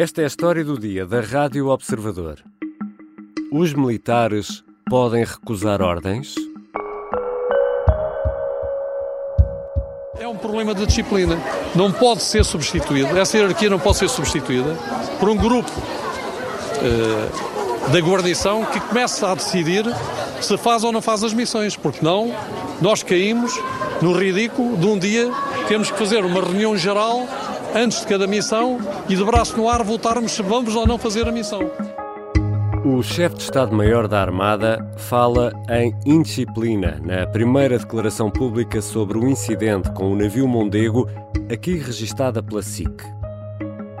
Esta é a história do dia da Rádio Observador. Os militares podem recusar ordens? É um problema de disciplina. Não pode ser substituído, essa hierarquia não pode ser substituída por um grupo uh, da guarnição que começa a decidir se faz ou não faz as missões, porque não nós caímos no ridículo de um dia temos que fazer uma reunião geral antes de cada missão e de braço no ar votarmos se vamos ou não fazer a missão. O chefe de Estado-Maior da Armada fala em indisciplina na primeira declaração pública sobre o incidente com o navio Mondego, aqui registada pela SIC.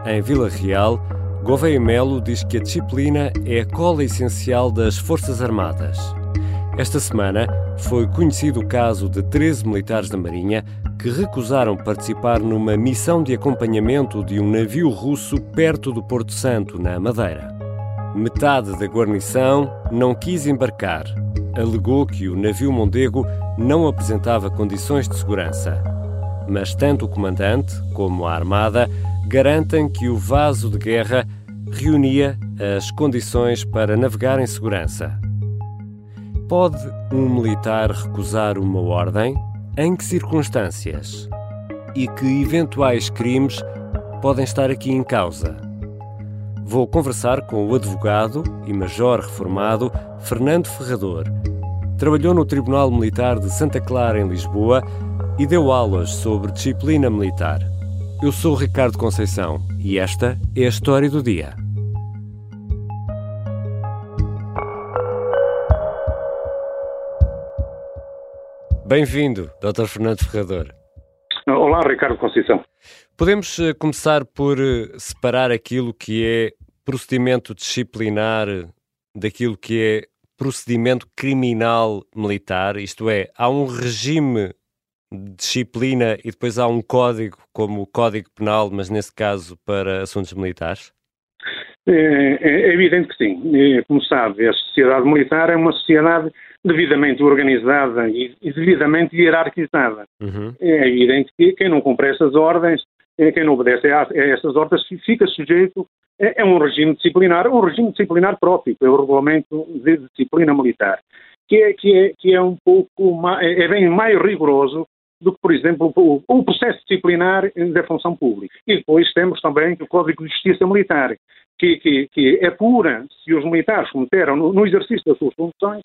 Em Vila Real, Gouveia Melo diz que a disciplina é a cola essencial das Forças Armadas. Esta semana foi conhecido o caso de 13 militares da Marinha que recusaram participar numa missão de acompanhamento de um navio russo perto do Porto Santo, na Madeira. Metade da guarnição não quis embarcar. Alegou que o navio Mondego não apresentava condições de segurança. Mas tanto o comandante como a Armada garantem que o vaso de guerra reunia as condições para navegar em segurança. Pode um militar recusar uma ordem? Em que circunstâncias? E que eventuais crimes podem estar aqui em causa? Vou conversar com o advogado e major reformado Fernando Ferrador. Trabalhou no Tribunal Militar de Santa Clara, em Lisboa, e deu aulas sobre disciplina militar. Eu sou Ricardo Conceição e esta é a história do dia. Bem-vindo, Dr. Fernando Ferrador. Olá, Ricardo Conceição. Podemos eh, começar por eh, separar aquilo que é procedimento disciplinar daquilo que é procedimento criminal militar, isto é, há um regime de disciplina e depois há um código, como o Código Penal, mas nesse caso para assuntos militares? É, é, é evidente que sim. Como sabe, a sociedade militar é uma sociedade devidamente organizada e, devidamente hierarquizada. Uhum. É evidente que quem não cumpre essas ordens, eh, quem não obedece a, essas ordens, fica sujeito a, um regime disciplinar, um regime disciplinar próprio, é o regulamento de disciplina militar, que é, que é, que é um pouco, mais, é bem mais rigoroso do que, por exemplo, o, o, processo disciplinar da função pública. E depois temos também o Código de Justiça Militar, que, que, que é pura se os militares cometeram, no, no exercício das suas funções,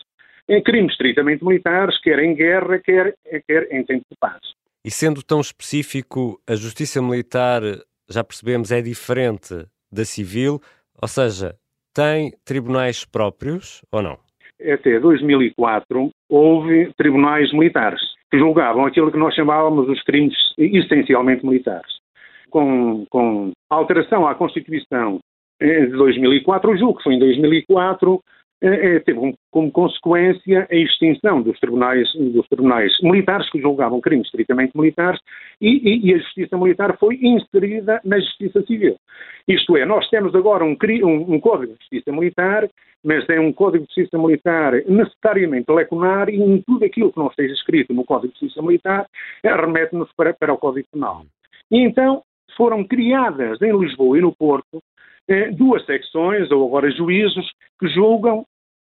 em crimes estritamente militares, quer em guerra, quer, quer em tempo de paz. E sendo tão específico, a justiça militar, já percebemos, é diferente da civil, ou seja, tem tribunais próprios ou não? Até 2004 houve tribunais militares que julgavam aquilo que nós chamávamos os crimes essencialmente militares. Com, com alteração à Constituição de 2004, o julgo que foi em 2004, é, é, teve como consequência a extinção dos tribunais, dos tribunais militares que julgavam crimes estritamente militares e, e, e, a justiça militar foi inserida na justiça civil. Isto é, nós temos agora um, um, um, código de justiça militar, mas é um código de justiça militar necessariamente leconar e em tudo aquilo que não esteja escrito no código de justiça militar remete-nos para, para o código penal. E então foram criadas em Lisboa e no Porto eh, duas secções, ou agora juízos, que julgam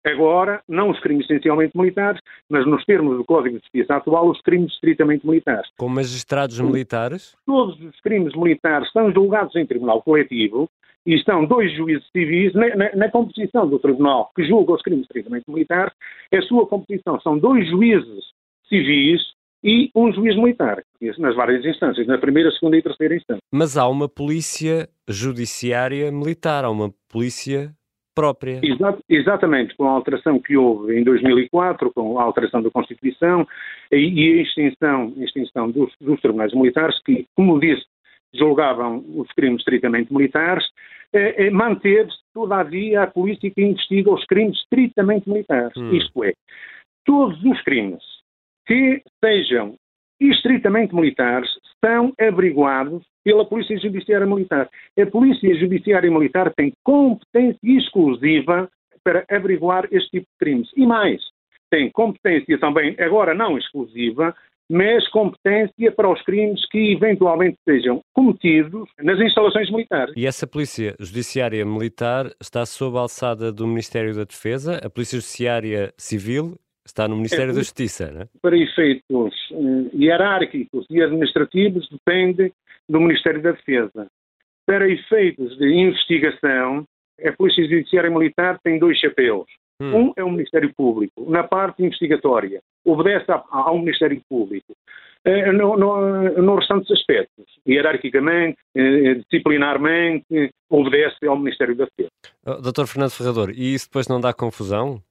Agora, não os crimes essencialmente militares, mas nos termos do Código de Justiça atual, os crimes estritamente militares. Com magistrados militares? Todos os crimes militares são julgados em tribunal coletivo e estão dois juízes civis na, na, na composição do tribunal que julga os crimes estritamente militares. A sua composição são dois juízes civis e um juiz militar, nas várias instâncias, na primeira, segunda e terceira instância. Mas há uma polícia judiciária militar, há uma polícia própria. exatamente, com a alteração que houve em 2004, com a alteração da Constituição e, a extinção, extinção dos, dos, tribunais militares, que, como disse, julgavam os crimes estritamente militares, eh, eh, manteve-se, todavia, a polícia que investiga os crimes estritamente militares. Hum. Isto é, todos os crimes que sejam estritamente militares são averiguados pela Polícia Judiciária Militar. A Polícia Judiciária Militar tem competência exclusiva para averiguar este tipo de crimes. E mais, tem competência também, agora não exclusiva, mas competência para os crimes que eventualmente sejam cometidos nas instalações militares. E essa Polícia Judiciária Militar está sob a alçada do Ministério da Defesa, a Polícia Judiciária Civil está no Ministério é, da Justiça, não é? Para efeitos uh, hierárquicos e administrativos depende do Ministério da Defesa. Para efeitos de investigação, a Polícia Judiciária Militar tem dois chapéus. Hum. Um é o Ministério Público, na parte investigatória, obedece ao Ministério Público. Eh, no, no, no restantes aspectos, hierarquicamente, eh, disciplinarmente, obedece ao Ministério da Defesa. Oh, Dr. Fernando Ferrador, e isso depois não dá confusão?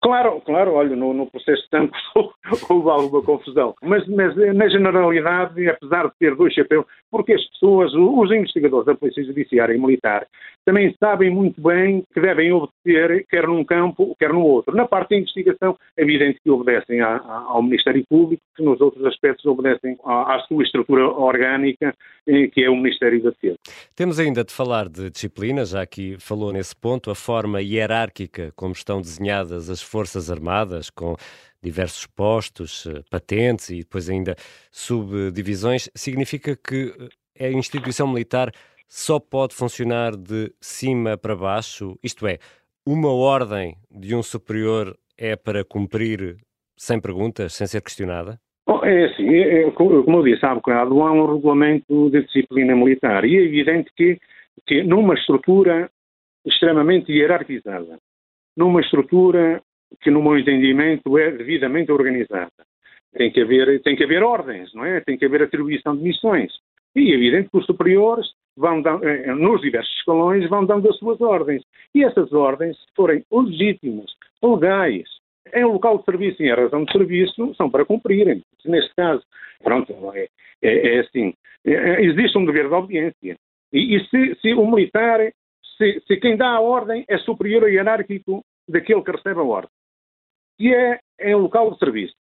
Claro, claro, olha, no, no processo de tanques houve alguma confusão. Mas, mas, na generalidade, apesar de ter dois chapéus, porque as pessoas, os investigadores da Polícia Judiciária e Militar, também sabem muito bem que devem obedecer quer num campo, quer no outro. Na parte da investigação, é evidente que obedecem a, a, ao Ministério Público, que nos outros aspectos obedecem à, à sua estrutura orgânica, eh, que é o Ministério da Defesa. Temos ainda de falar de disciplina, já aqui falou nesse ponto, a forma hierárquica como estão desenhadas as Forças Armadas, com diversos postos, eh, patentes e depois ainda subdivisões, significa que eh, a instituição militar só pode funcionar de cima para baixo, isto é, uma ordem de um superior é para cumprir sem perguntas, sem ser questionada? é assim, é, é, como eu disse há bocado, há um regulamento de disciplina militar e é evidente que, que numa estrutura extremamente hierarquizada, numa estrutura que, no meu entendimento, é devidamente organizada, tem que haver, tem que haver ordens, não é? Tem que haver atribuição de missões. E é evidente que os superiores vão dando, eh, nos diversos escalões vão dando as suas ordens. E essas ordens, se forem legítimas, legais, em local de serviço e em razão de serviço, são para cumprirem. Neste caso, pronto, é, é, é assim. É, é, existe um dever de obediência. E, e se, se, o militar, se, se, quem dá a ordem é superior e hierárquico daquele que recebe a ordem, se é em local de serviço,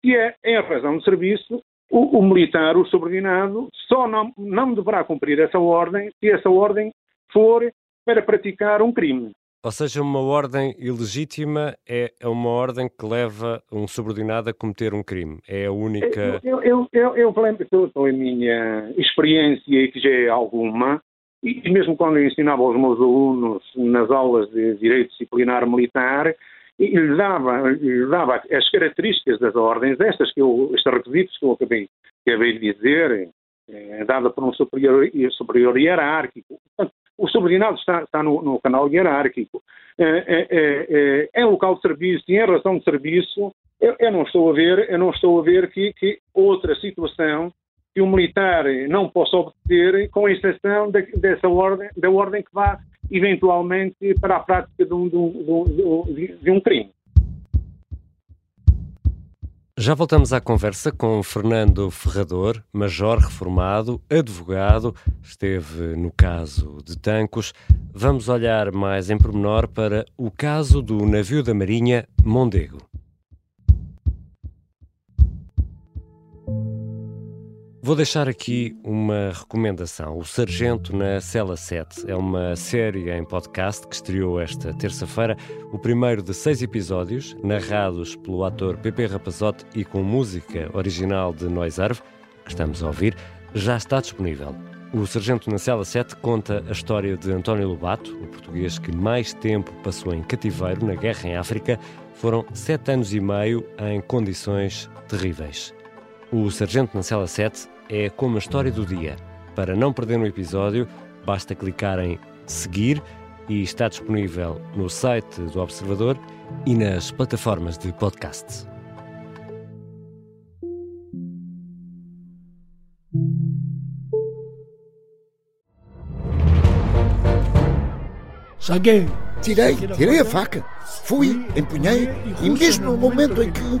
se é em razão de serviço, o, o, militar, o subordinado, só não, não deverá cumprir essa ordem se essa ordem for para praticar um crime. Ou seja, uma ordem ilegítima é, é uma ordem que leva um subordinado a cometer um crime. É a única. Eu, eu, eu, eu, eu pela minha experiência, e que já é alguma, e mesmo quando eu ensinava aos meus alunos nas aulas de Direito Disciplinar Militar, e lhe dava, lhe dava as características das ordens, estas que eu, estes requisitos que eu acabei, acabei de dizer, é, dada por um superior, superior hierárquico. Portanto, o subordinado está, está no, no, canal hierárquico. É, é, é, em local de serviço e em razão de serviço, eu, eu, não estou a ver, eu não estou a ver que, que outra situação que o militar não possa obter, com exceção de, dessa ordem, da ordem que vá eventualmente para a prática de um, de um, de um crime. Já voltamos à conversa com Fernando Ferrador, major reformado, advogado, esteve no caso de Tancos. Vamos olhar mais em pormenor para o caso do navio da Marinha Mondego. Vou deixar aqui uma recomendação. O Sargento na Cela 7 é uma série em podcast que estreou esta terça-feira, o primeiro de seis episódios, narrados pelo ator Pepe Rapazote e com música original de Noisarve, que estamos a ouvir, já está disponível. O Sargento na Cela 7 conta a história de António Lobato, o português que mais tempo passou em cativeiro na guerra em África. Foram sete anos e meio em condições terríveis. O Sargento na Cela 7 é como a história do dia. Para não perder um episódio, basta clicar em seguir e está disponível no site do Observador e nas plataformas de podcast. Saguei. Tirei, tirei a faca. Fui, empunhei e mesmo no momento em que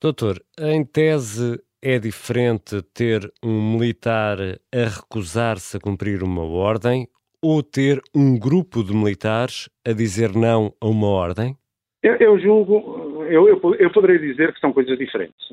Doutor, em tese é diferente ter um militar a recusar-se a cumprir uma ordem ou ter um grupo de militares a dizer não a uma ordem? Eu, eu julgo, eu, eu, eu, poderia dizer que são coisas diferentes,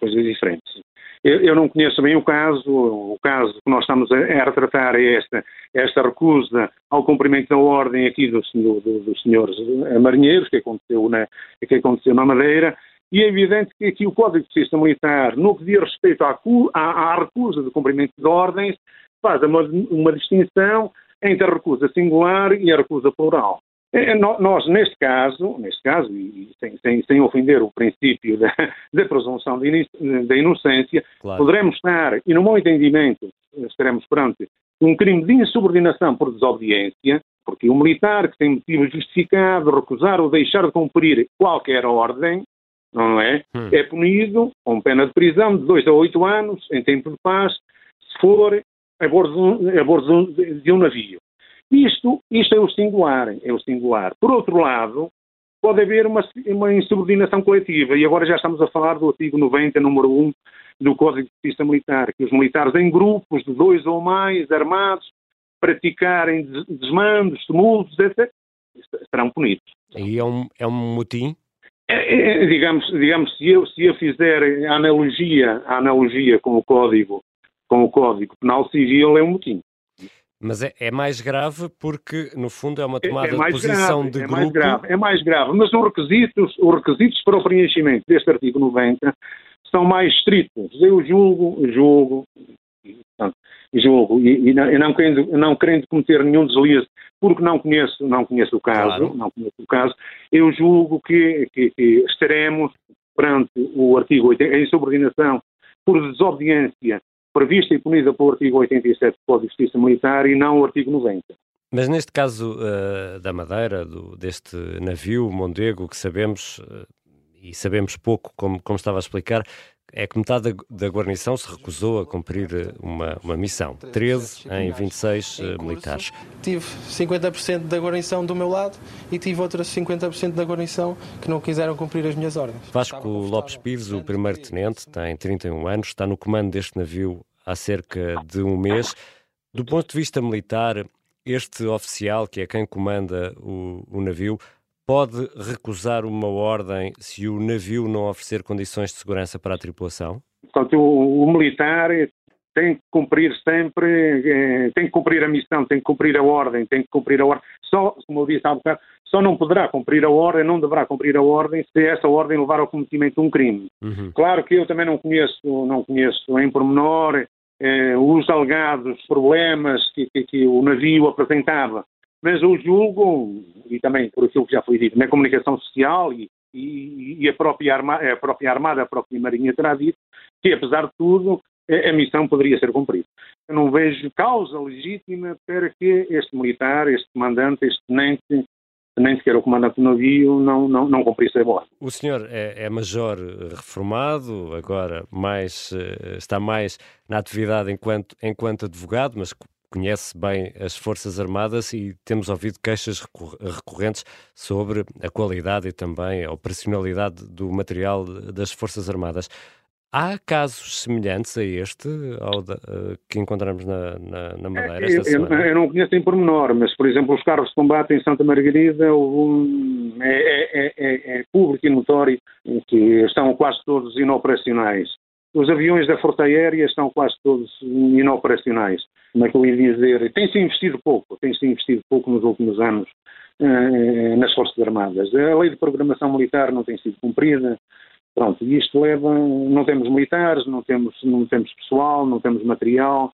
coisas diferentes. Eu, eu, não conheço bem o caso, o caso que nós estamos a, a retratar é esta, esta recusa ao cumprimento da ordem aqui dos, do, dos senhores marinheiros, que aconteceu, na, que aconteceu na Madeira, e é evidente que aqui o Código de Justiça Militar, no que diz respeito à, à, à recusa de cumprimento de ordens, faz uma, uma distinção entre a recusa singular e a recusa plural. É, é, nós, neste caso, neste caso e sem, sem, sem ofender o princípio da, da presunção da inocência, claro. poderemos estar, e no meu entendimento, estaremos perante um crime de insubordinação por desobediência, porque o militar que tem motivo justificado recusar ou deixar de cumprir qualquer ordem, não é? Hum. É punido com pena de prisão de 2 a 8 anos, em tempo de paz, se for a bordo, a bordo de um navio. Isto, isto é o singular, é o singular. Por outro lado, pode haver uma, uma insubordinação coletiva, e agora já estamos a falar do artigo 90, número 1 do Código de Justiça Militar, que os militares em grupos de dois ou mais armados praticarem desmandos, tumultos, etc., serão punidos. E é um, é um motim? É, é, é, digamos, digamos se, eu, se eu fizer a analogia, a analogia com o Código com o Código Penal Civil, é um motim. Mas é, é, mais grave porque, no fundo, é uma tomada é, é de posição grave, de é grupo. Mais grave, é mais grave, mas os requisitos, os requisitos para o preenchimento deste artigo 90 são mais estritos. Eu julgo, julgo, julgo, e, e não, não, querendo, não querendo cometer nenhum deslize, porque não conheço, não conheço o caso, claro. não conheço o caso, eu julgo que, que, que estaremos perante o artigo 80, em subordinação por desobediência prevista e punida pelo artigo 87 do Código de Justiça Militar e não o artigo 90. Mas neste caso uh, da Madeira, do, deste navio Mondego, que sabemos, uh, e sabemos pouco, como, como estava a explicar, é que metade da, da guarnição se recusou a cumprir eh, uma, uma missão. 13 em 26 uh, militares. Tive 50% da guarnição do meu lado e tive outras 50% da guarnição que não quiseram cumprir as minhas ordens. Vasco Lopes Pires, o primeiro-tenente, tem 31 anos, está no comando deste navio há cerca de um mês. Do ponto de vista militar, este oficial, que é quem comanda o, o navio, pode recusar uma ordem se o navio não oferecer condições de segurança para a tripulação? Portanto, o, o militar tem que cumprir sempre, eh, tem que cumprir a missão, tem que cumprir a ordem, tem que cumprir a ordem. Só, como eu disse há bocado, só não poderá cumprir a ordem, não deverá cumprir a ordem se essa ordem levar ao cometimento de um crime. Uhum. Claro que eu também não conheço, não conheço em pormenor eh, os alegados problemas que, que, que, o navio apresentava, mas eu julgo, e também por aquilo que já foi dito na comunicação social e, e, e a, própria armada, a própria Armada, a própria Marinha terá dito, que apesar de tudo a, a missão poderia ser cumprida. Eu não vejo causa legítima para que este militar, este comandante, este tenente nem sequer o comandante do navio não, não, não cumprisse a bordo. O senhor é, é, major reformado, agora mais, eh, está mais na atividade enquanto, enquanto advogado, mas conhece bem as Forças Armadas e temos ouvido queixas recorrentes sobre a qualidade e também a operacionalidade do material das Forças Armadas. Há casos semelhantes a este da, uh, que encontramos na, na, na Madeira esta eu? Eu, eu, não conheço em pormenor, mas, por exemplo, os carros de combate em Santa Margarida um, é, é, é, é, público e notório que estão quase todos inoperacionais. Os aviões da Força Aérea estão quase todos inoperacionais. Como é que eu ia dizer? Tem-se investido pouco, tem-se investido pouco nos últimos anos uh, nas Forças Armadas. A lei de programação militar não tem sido cumprida, Pronto, e isto leva, não temos militares, não temos, não temos pessoal, não temos material,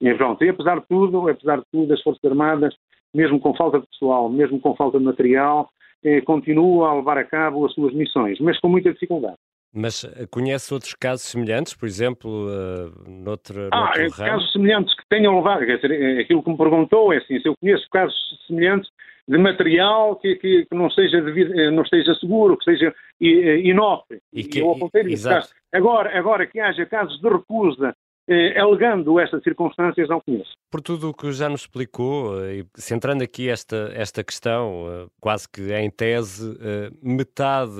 e pronto, e apesar de tudo, apesar de tudo, as Forças Armadas, mesmo com falta de pessoal, mesmo com falta de material, eh, a levar a cabo as suas missões, mas com muita dificuldade. Mas eh, conhece outros casos semelhantes, por exemplo, uh, noutra, ah, ramo? casos semelhantes que tenham levado, quer dizer, eh, aquilo que me perguntou é assim, se eu conheço casos semelhantes de material que, que, que não, esteja devido, não esteja seguro, que seja inócuo. E que, eu exato. Agora, agora que haja casos de recusa eh, alegando estas circunstâncias, não conheço. Por tudo o que já nos explicou, eh, e centrando aqui esta, esta questão, eh, quase que em tese, metade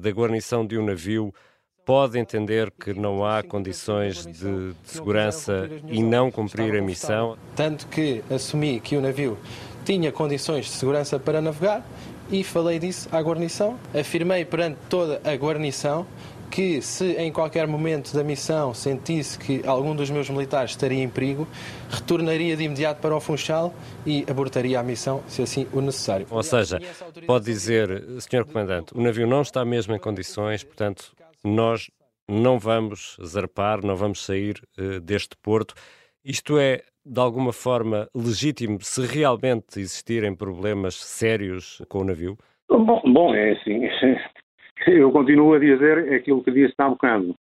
da guarnição de um navio pode entender que não há condições de, de segurança e não cumprir a missão? Tanto que assumi que o navio tinha condições de segurança para navegar e falei disso à guarnição. Afirmei perante toda a guarnição que se em qualquer momento da missão sentisse que algum dos meus militares estaria em perigo, retornaria de imediato para o Funchal e abortaria a missão, se assim o necessário. Ou seja, pode dizer, Sr. Comandante, o navio não está mesmo em condições, portanto, nós não vamos zarpar, não vamos sair uh, deste porto. Isto é, de alguma forma, legítimo se realmente existirem problemas sérios com o navio? Bom, bom é assim. Eu continuo a dizer aquilo que disse há bocado.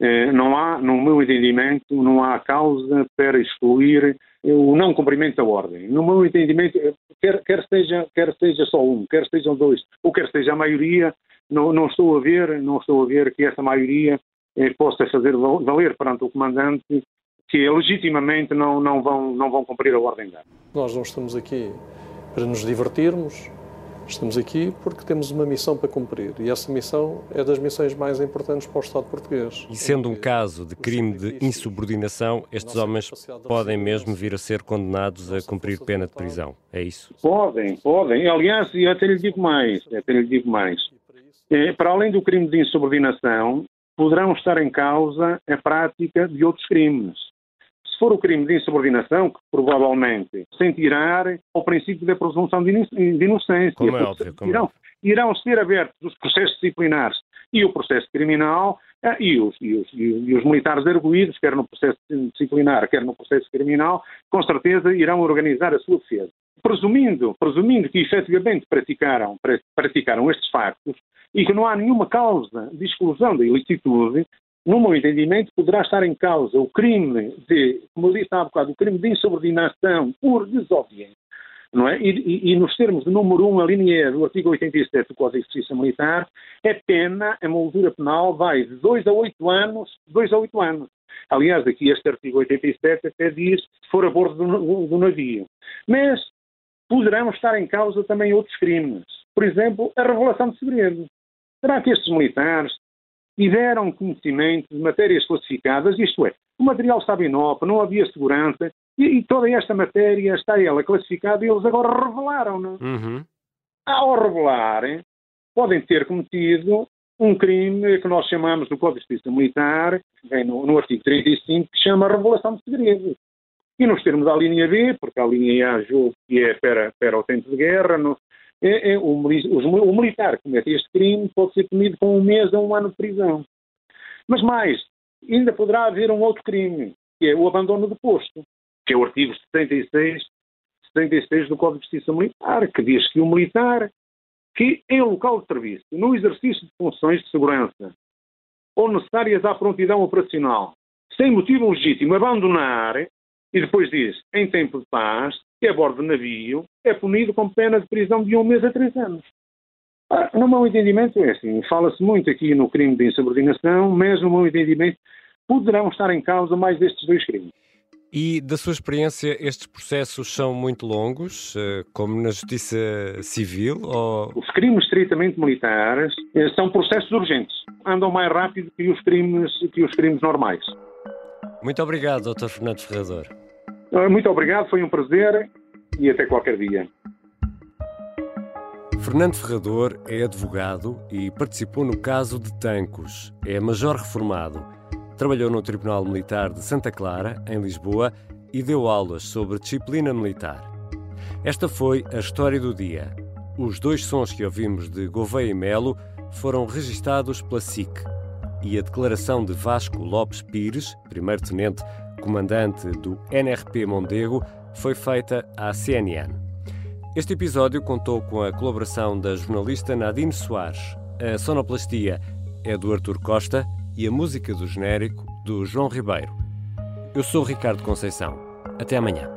Eh, não há, no meu entendimento, não há causa para excluir o não cumprimento da ordem. No meu entendimento, quer, quer, seja, quer seja só um, quer sejam dois, ou quer seja a maioria, não, não estou a ver, não estou a ver que essa maioria eh, possa fazer valer perante o comandante que legitimamente não, não, vão, não vão cumprir a ordem dada. Nós não estamos aqui para nos divertirmos, Estamos aqui porque temos uma missão para cumprir e essa missão é das missões mais importantes para o Estado português. E sendo um caso de crime de insubordinação, estes homens podem mesmo vir a ser condenados a cumprir pena de prisão, é isso? Podem, podem. Aliás, eu até lhe digo mais, até lhe digo mais. É, para além do crime de insubordinação, poderão estar em causa a prática de outros crimes. Se for o crime de insubordinação, que provavelmente sentirá o princípio da presunção de inocência. Como é óbvio, como é irão, irão ser abertos os processos disciplinares e o processo criminal eh, e os, e os, e os militares arguídos, quer no processo disciplinar, quer no processo criminal, com certeza irão organizar a sua defesa. Presumindo, presumindo que efetivamente praticaram, praticaram estes factos e que não há nenhuma causa de exclusão da ilicitude, no meu entendimento, poderá estar em causa o crime de, como eu disse há bocado, o crime de insubordinação por desobediência. Não é? E, e, e, nos termos do número 1, a linha do artigo 87 do Código de Justiça Militar, é pena, a moldura penal vai de 2 a 8 anos, 2 a 8 anos. Aliás, aqui este artigo 87 até diz se for a bordo do, do navio. Mas poderão estar em causa também outros crimes. Por exemplo, a revelação de segredo. Será que estes militares tiveram conhecimento de matérias classificadas, isto é, o material estava inócuo, não havia segurança, e, e, toda esta matéria está ela classificada e eles agora revelaram-na. Uhum. Ao revelarem, podem ter cometido um crime que nós chamamos do Código de Justiça Militar, que vem no, no artigo 35, que chama revelação de segredos. E nos termos da linha B, porque a linha A julgo que é para, para o tempo de guerra, no, é, é, o, o, militar que comete este crime pode ser punido com um mês a um ano de prisão. Mas mais, ainda poderá haver um outro crime, que é o abandono do posto, que é o artigo 76, 76 do Código de Justiça Militar, que diz que o militar que em local de serviço, no exercício de funções de segurança ou necessárias à prontidão operacional, sem motivo legítimo, abandonar, e depois diz, em tempo de paz, que a bordo de navio, é punido com pena de prisão de um mês a três anos. Ah, no meu entendimento é assim, fala-se muito aqui no crime de insubordinação, mas no meu entendimento poderão estar em causa mais destes dois crimes. E, da sua experiência, estes processos são muito longos, eh, como na justiça civil? Ou... Os crimes estritamente militares eh, são processos urgentes. Andam mais rápido que os crimes, que os crimes normais. Muito obrigado, Dr. Fernando Ferrador. Ah, muito obrigado, foi um prazer e até qualquer dia. Fernando Ferrador é advogado e participou no caso de Tancos. É major reformado. Trabalhou no Tribunal Militar de Santa Clara, em Lisboa, e deu aulas sobre disciplina militar. Esta foi a história do dia. Os dois sons que ouvimos de Gouveia e Melo foram registados pela SIC. E a declaração de Vasco Lopes Pires, primeiro-tenente comandante do NRP Mondego, foi feita à CNN. Este episódio contou com a colaboração da jornalista Nadine Soares. A sonoplastia é do Artur Costa e a música do genérico do João Ribeiro. Eu sou Ricardo Conceição. Até amanhã.